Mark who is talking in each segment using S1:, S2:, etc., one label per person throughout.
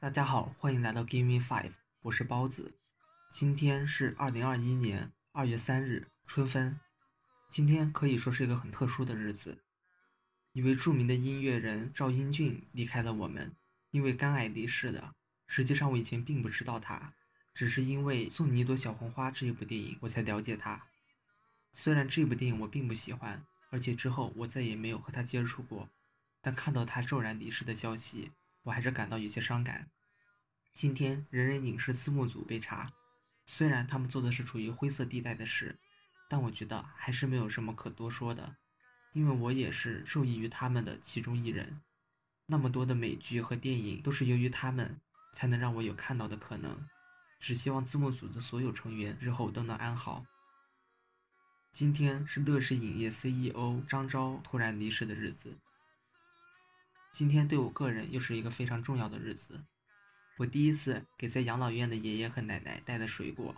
S1: 大家好，欢迎来到 Give Me Five，我是包子。今天是二零二一年二月三日，春分。今天可以说是一个很特殊的日子，一位著名的音乐人赵英俊离开了我们，因为肝癌离世的。实际上我以前并不知道他，只是因为《送你一朵小红花》这一部电影我才了解他。虽然这部电影我并不喜欢，而且之后我再也没有和他接触过，但看到他骤然离世的消息。我还是感到有些伤感。今天人人影视字幕组被查，虽然他们做的是处于灰色地带的事，但我觉得还是没有什么可多说的，因为我也是受益于他们的其中一人。那么多的美剧和电影都是由于他们才能让我有看到的可能。只希望字幕组的所有成员日后都能安好。今天是乐视影业 CEO 张昭突然离世的日子。今天对我个人又是一个非常重要的日子。我第一次给在养老院的爷爷和奶奶带的水果，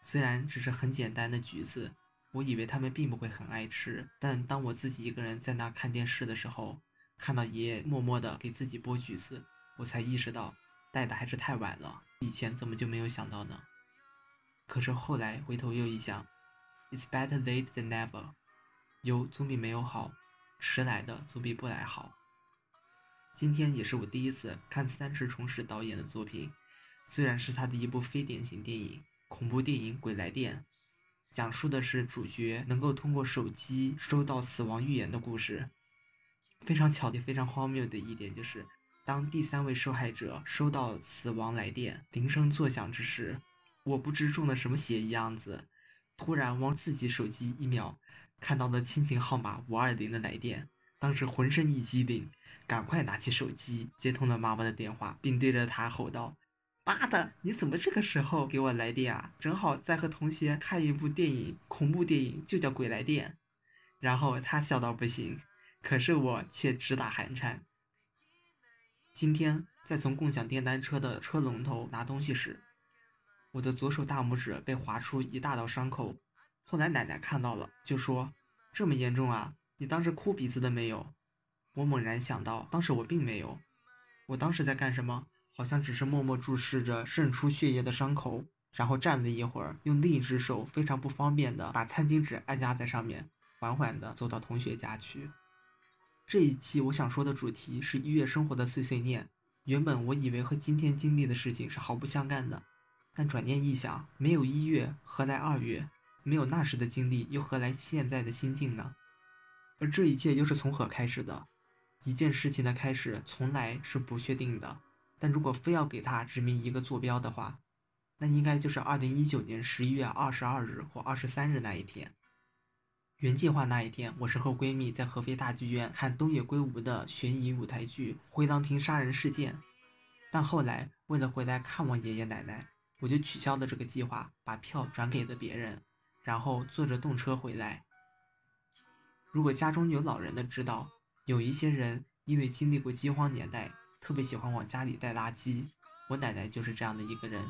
S1: 虽然只是很简单的橘子，我以为他们并不会很爱吃。但当我自己一个人在那看电视的时候，看到爷爷默默地给自己剥橘子，我才意识到带的还是太晚了。以前怎么就没有想到呢？可是后来回头又一想，It's better late than never，有总比没有好，迟来的总比不来好。今天也是我第一次看三池崇史导演的作品，虽然是他的一部非典型电影——恐怖电影《鬼来电》，讲述的是主角能够通过手机收到死亡预言的故事。非常巧的、非常荒谬的一点就是，当第三位受害者收到死亡来电铃声作响之时，我不知中了什么邪一样子，突然往自己手机一瞄，看到了亲情号码五二零的来电。当时浑身一激灵，赶快拿起手机接通了妈妈的电话，并对着她吼道：“妈的，你怎么这个时候给我来电啊？正好在和同学看一部电影，恐怖电影，就叫《鬼来电》。”然后她笑到不行，可是我却直打寒颤。今天在从共享电单车的车龙头拿东西时，我的左手大拇指被划出一大道伤口。后来奶奶看到了，就说：“这么严重啊？”你当时哭鼻子的没有？我猛然想到，当时我并没有。我当时在干什么？好像只是默默注视着渗出血液的伤口，然后站了一会儿，用另一只手非常不方便的把餐巾纸按压在上面，缓缓的走到同学家去。这一期我想说的主题是一月生活的碎碎念。原本我以为和今天经历的事情是毫不相干的，但转念一想，没有一月，何来二月？没有那时的经历，又何来现在的心境呢？而这一切又是从何开始的？一件事情的开始从来是不确定的，但如果非要给它指明一个坐标的话，那应该就是二零一九年十一月二十二日或二十三日那一天。原计划那一天，我是和闺蜜在合肥大剧院看东野圭吾的悬疑舞台剧《灰狼亭杀人事件》，但后来为了回来看望爷爷奶奶，我就取消了这个计划，把票转给了别人，然后坐着动车回来。如果家中有老人的知道，有一些人因为经历过饥荒年代，特别喜欢往家里带垃圾。我奶奶就是这样的一个人。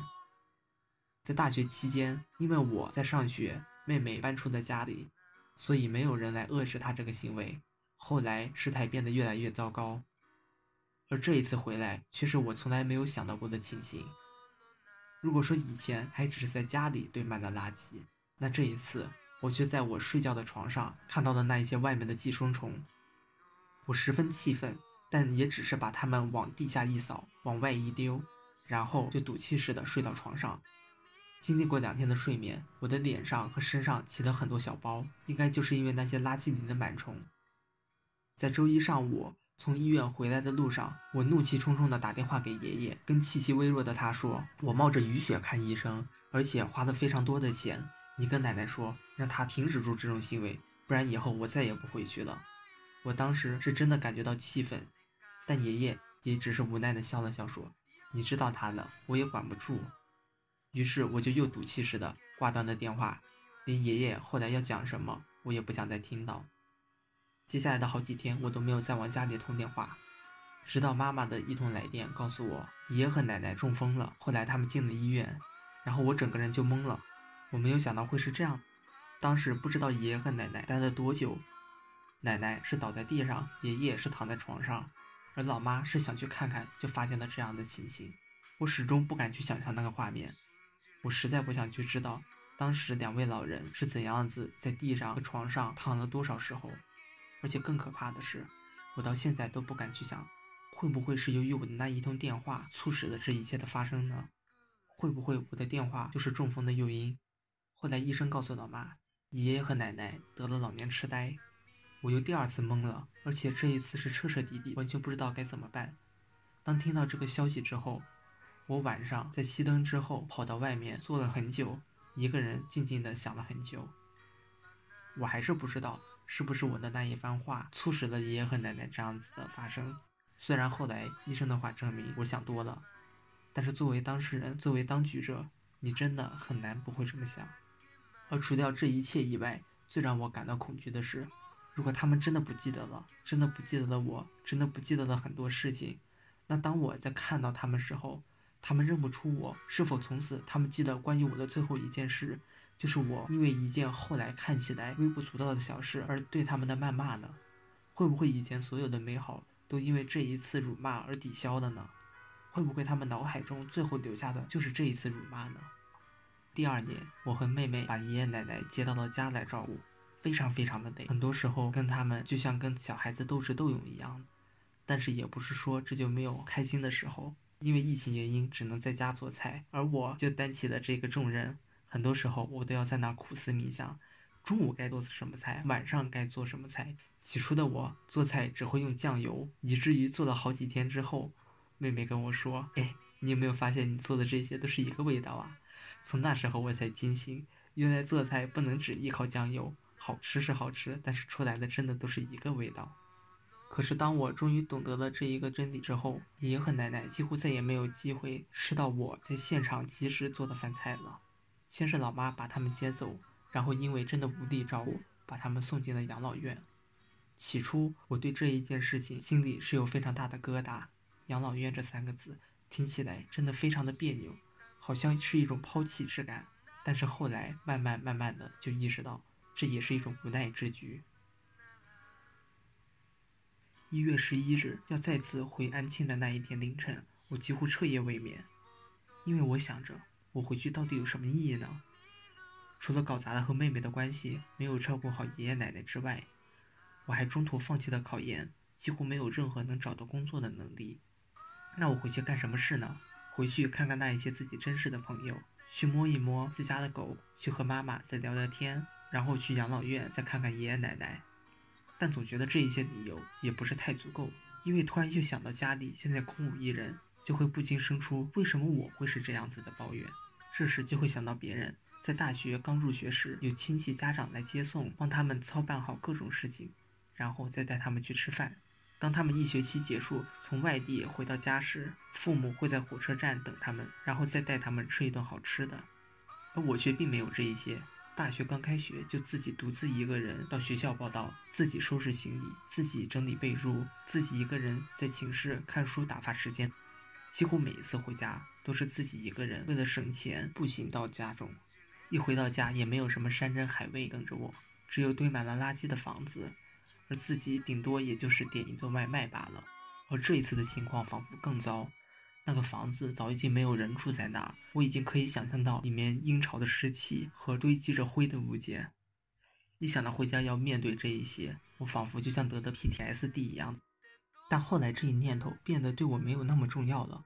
S1: 在大学期间，因为我在上学，妹妹搬出了家里，所以没有人来遏制她这个行为。后来事态变得越来越糟糕，而这一次回来却是我从来没有想到过的情形。如果说以前还只是在家里堆满了垃圾，那这一次。我却在我睡觉的床上看到了那一些外面的寄生虫，我十分气愤，但也只是把它们往地下一扫，往外一丢，然后就赌气似的睡到床上。经历过两天的睡眠，我的脸上和身上起了很多小包，应该就是因为那些垃圾里的螨虫。在周一上午从医院回来的路上，我怒气冲冲地打电话给爷爷，跟气息微弱的他说：“我冒着雨雪看医生，而且花了非常多的钱。”你跟奶奶说，让她停止住这种行为，不然以后我再也不回去了。我当时是真的感觉到气愤，但爷爷也只是无奈的笑了笑，说：“你知道他的，我也管不住。”于是我就又赌气似的挂断了电话，连爷爷后来要讲什么，我也不想再听到。接下来的好几天，我都没有再往家里通电话，直到妈妈的一通来电告诉我，爷爷和奶奶中风了，后来他们进了医院，然后我整个人就懵了。我没有想到会是这样，当时不知道爷爷和奶奶待了多久，奶奶是倒在地上，爷爷是躺在床上，而老妈是想去看看，就发现了这样的情形。我始终不敢去想象那个画面，我实在不想去知道当时两位老人是怎样子在地上和床上躺了多少时候。而且更可怕的是，我到现在都不敢去想，会不会是由于我的那一通电话促使了这一切的发生呢？会不会我的电话就是中风的诱因？后来医生告诉老妈，爷爷和奶奶得了老年痴呆。我又第二次懵了，而且这一次是彻彻底底，完全不知道该怎么办。当听到这个消息之后，我晚上在熄灯之后跑到外面坐了很久，一个人静静的想了很久。我还是不知道是不是我的那一番话促使了爷爷和奶奶这样子的发生。虽然后来医生的话证明我想多了。但是作为当事人，作为当局者，你真的很难不会这么想。而除掉这一切以外，最让我感到恐惧的是，如果他们真的不记得了，真的不记得了我，真的不记得了很多事情，那当我在看到他们时候，他们认不出我，是否从此他们记得关于我的最后一件事，就是我因为一件后来看起来微不足道的小事而对他们的谩骂呢？会不会以前所有的美好都因为这一次辱骂而抵消了呢？会不会他们脑海中最后留下的就是这一次辱骂呢？第二年，我和妹妹把爷爷奶奶接到了家来照顾，非常非常的累，很多时候跟他们就像跟小孩子斗智斗勇一样。但是也不是说这就没有开心的时候，因为疫情原因只能在家做菜，而我就担起了这个重任。很多时候我都要在那苦思冥想，中午该做什么菜，晚上该做什么菜。起初的我做菜只会用酱油，以至于做了好几天之后。妹妹跟我说：“哎，你有没有发现你做的这些都是一个味道啊？”从那时候我才惊醒，原来做菜不能只依靠酱油，好吃是好吃，但是出来的真的都是一个味道。可是当我终于懂得了这一个真理之后，爷爷和奶奶几乎再也没有机会吃到我在现场及时做的饭菜了。先是老妈把他们接走，然后因为真的无力照顾，把他们送进了养老院。起初我对这一件事情心里是有非常大的疙瘩。养老院这三个字听起来真的非常的别扭，好像是一种抛弃之感。但是后来慢慢慢慢的就意识到，这也是一种无奈之举。一月十一日要再次回安庆的那一天凌晨，我几乎彻夜未眠，因为我想着我回去到底有什么意义呢？除了搞砸了和妹妹的关系，没有照顾好爷爷奶奶之外，我还中途放弃了考研，几乎没有任何能找到工作的能力。那我回去干什么事呢？回去看看那一些自己珍视的朋友，去摸一摸自家的狗，去和妈妈再聊聊天，然后去养老院再看看爷爷奶奶。但总觉得这一些理由也不是太足够，因为突然又想到家里现在空无一人，就会不禁生出为什么我会是这样子的抱怨。这时就会想到别人在大学刚入学时，有亲戚家长来接送，帮他们操办好各种事情，然后再带他们去吃饭。当他们一学期结束，从外地回到家时，父母会在火车站等他们，然后再带他们吃一顿好吃的。而我却并没有这一些。大学刚开学，就自己独自一个人到学校报到，自己收拾行李，自己整理被褥，自己一个人在寝室看书打发时间。几乎每一次回家，都是自己一个人，为了省钱步行到家中。一回到家，也没有什么山珍海味等着我，只有堆满了垃圾的房子。而自己顶多也就是点一顿外卖罢了。而这一次的情况仿佛更糟，那个房子早已经没有人住在那，我已经可以想象到里面阴潮的湿气和堆积着灰的物件。一想到回家要面对这一些，我仿佛就像得了 PTSD 一样。但后来这一念头变得对我没有那么重要了，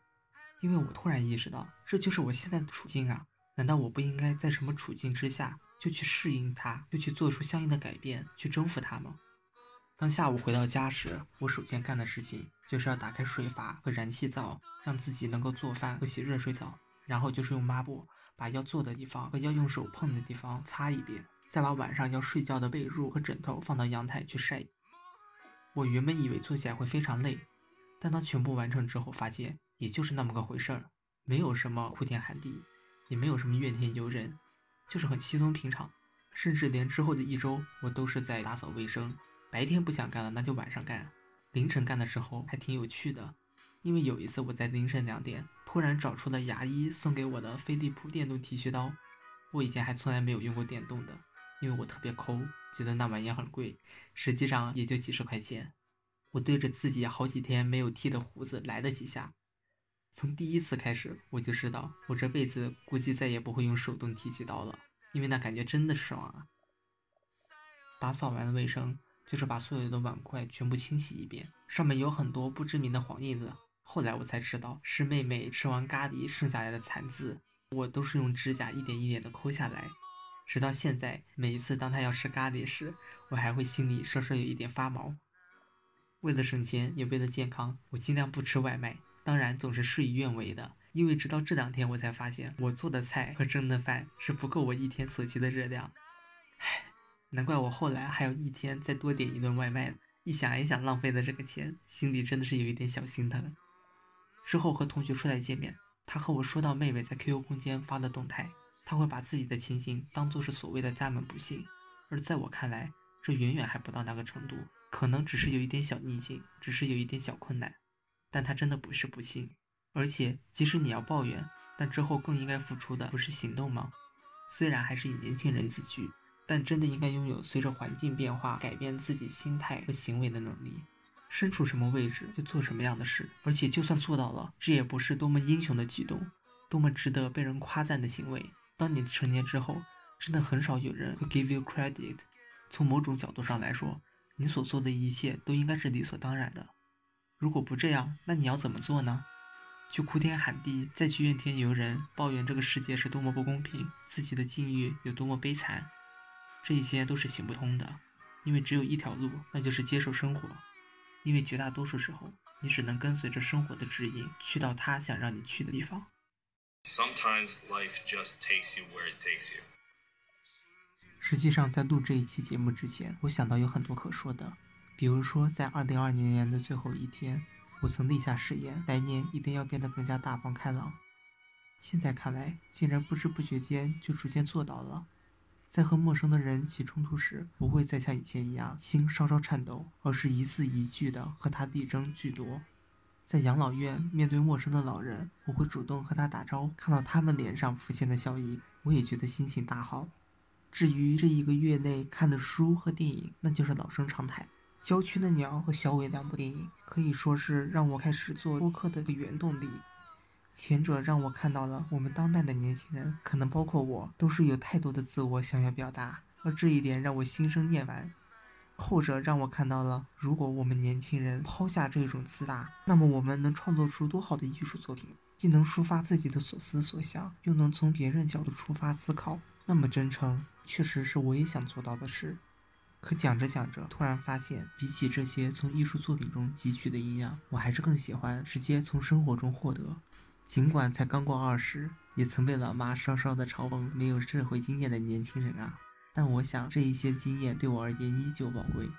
S1: 因为我突然意识到，这就是我现在的处境啊！难道我不应该在什么处境之下就去适应它，就去做出相应的改变，去征服它吗？当下午回到家时，我首先干的事情就是要打开水阀和燃气灶，让自己能够做饭和洗热水澡。然后就是用抹布把要坐的地方和要用手碰的地方擦一遍，再把晚上要睡觉的被褥和枕头放到阳台去晒。我原本以为做起来会非常累，但当全部完成之后，发现也就是那么个回事儿，没有什么哭天喊地，也没有什么怨天尤人，就是很稀松平常。甚至连之后的一周，我都是在打扫卫生。白天不想干了，那就晚上干。凌晨干的时候还挺有趣的，因为有一次我在凌晨两点突然找出了牙医送给我的飞利浦电动剃须刀。我以前还从来没有用过电动的，因为我特别抠，觉得那玩意很贵，实际上也就几十块钱。我对着自己好几天没有剃的胡子来了几下。从第一次开始，我就知道我这辈子估计再也不会用手动剃须刀了，因为那感觉真的爽啊！打扫完了卫生，就是把所有的碗筷全部清洗一遍，上面有很多不知名的黄印子。后来我才知道，是妹妹吃完咖喱剩下来的残渍，我都是用指甲一点一点的抠下来。直到现在，每一次当她要吃咖喱时，我还会心里稍稍有一点发毛。为了省钱，也为了健康，我尽量不吃外卖。当然，总是事与愿违的，因为直到这两天，我才发现我做的菜和蒸的饭是不够我一天所需的热量。唉，难怪我后来还有一天再多点一顿外卖。一想一想浪费的这个钱，心里真的是有一点小心疼。之后和同学出来见面，他和我说到妹妹在 QQ 空间发的动态，他会把自己的情形当做是所谓的家门不幸，而在我看来，这远远还不到那个程度，可能只是有一点小逆境，只是有一点小困难，但他真的不是不幸。而且，即使你要抱怨，但之后更应该付出的不是行动吗？虽然还是以年轻人自居，但真的应该拥有随着环境变化改变自己心态和行为的能力。身处什么位置就做什么样的事，而且就算做到了，这也不是多么英雄的举动，多么值得被人夸赞的行为。当你成年之后，真的很少有人会 give you credit。从某种角度上来说，你所做的一切都应该是理所当然的。如果不这样，那你要怎么做呢？去哭天喊地，再去怨天尤人，抱怨这个世界是多么不公平，自己的境遇有多么悲惨，这一些都是行不通的。因为只有一条路，那就是接受生活。因为绝大多数时候，你只能跟随着生活的指引，去到他想让你去的地方。Sometimes life just takes you where it takes you。实际上，在录这一期节目之前，我想到有很多可说的，比如说，在二零二零年的最后一天，我曾立下誓言，来年一定要变得更加大方开朗。现在看来，竟然不知不觉间就逐渐做到了。在和陌生的人起冲突时，不会再像以前一样心稍稍颤抖，而是一字一句的和他力争巨夺。在养老院面对陌生的老人，我会主动和他打招呼，看到他们脸上浮现的笑意，我也觉得心情大好。至于这一个月内看的书和电影，那就是老生常谈，《郊区的鸟》和《小伟》两部电影，可以说是让我开始做播客的一个原动力。前者让我看到了我们当代的年轻人，可能包括我，都是有太多的自我想要表达，而这一点让我心生厌烦。后者让我看到了，如果我们年轻人抛下这种自大，那么我们能创作出多好的艺术作品，既能抒发自己的所思所想，又能从别人角度出发思考，那么真诚确实是我也想做到的事。可讲着讲着，突然发现，比起这些从艺术作品中汲取的营养，我还是更喜欢直接从生活中获得。尽管才刚过二十，也曾被老妈稍稍的嘲讽没有社会经验的年轻人啊，但我想这一些经验对我而言依旧宝贵。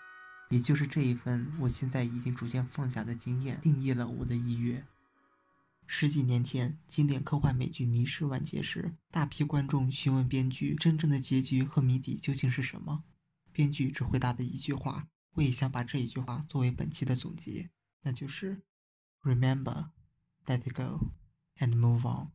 S1: 也就是这一份我现在已经逐渐放下的经验，定义了我的意愿。十几年前，经典科幻美剧《迷失》完结时，大批观众询问编剧真正的结局和谜底究竟是什么。编剧只回答的一句话，我也想把这一句话作为本期的总结，那就是 “Remember, let it go”。And move on.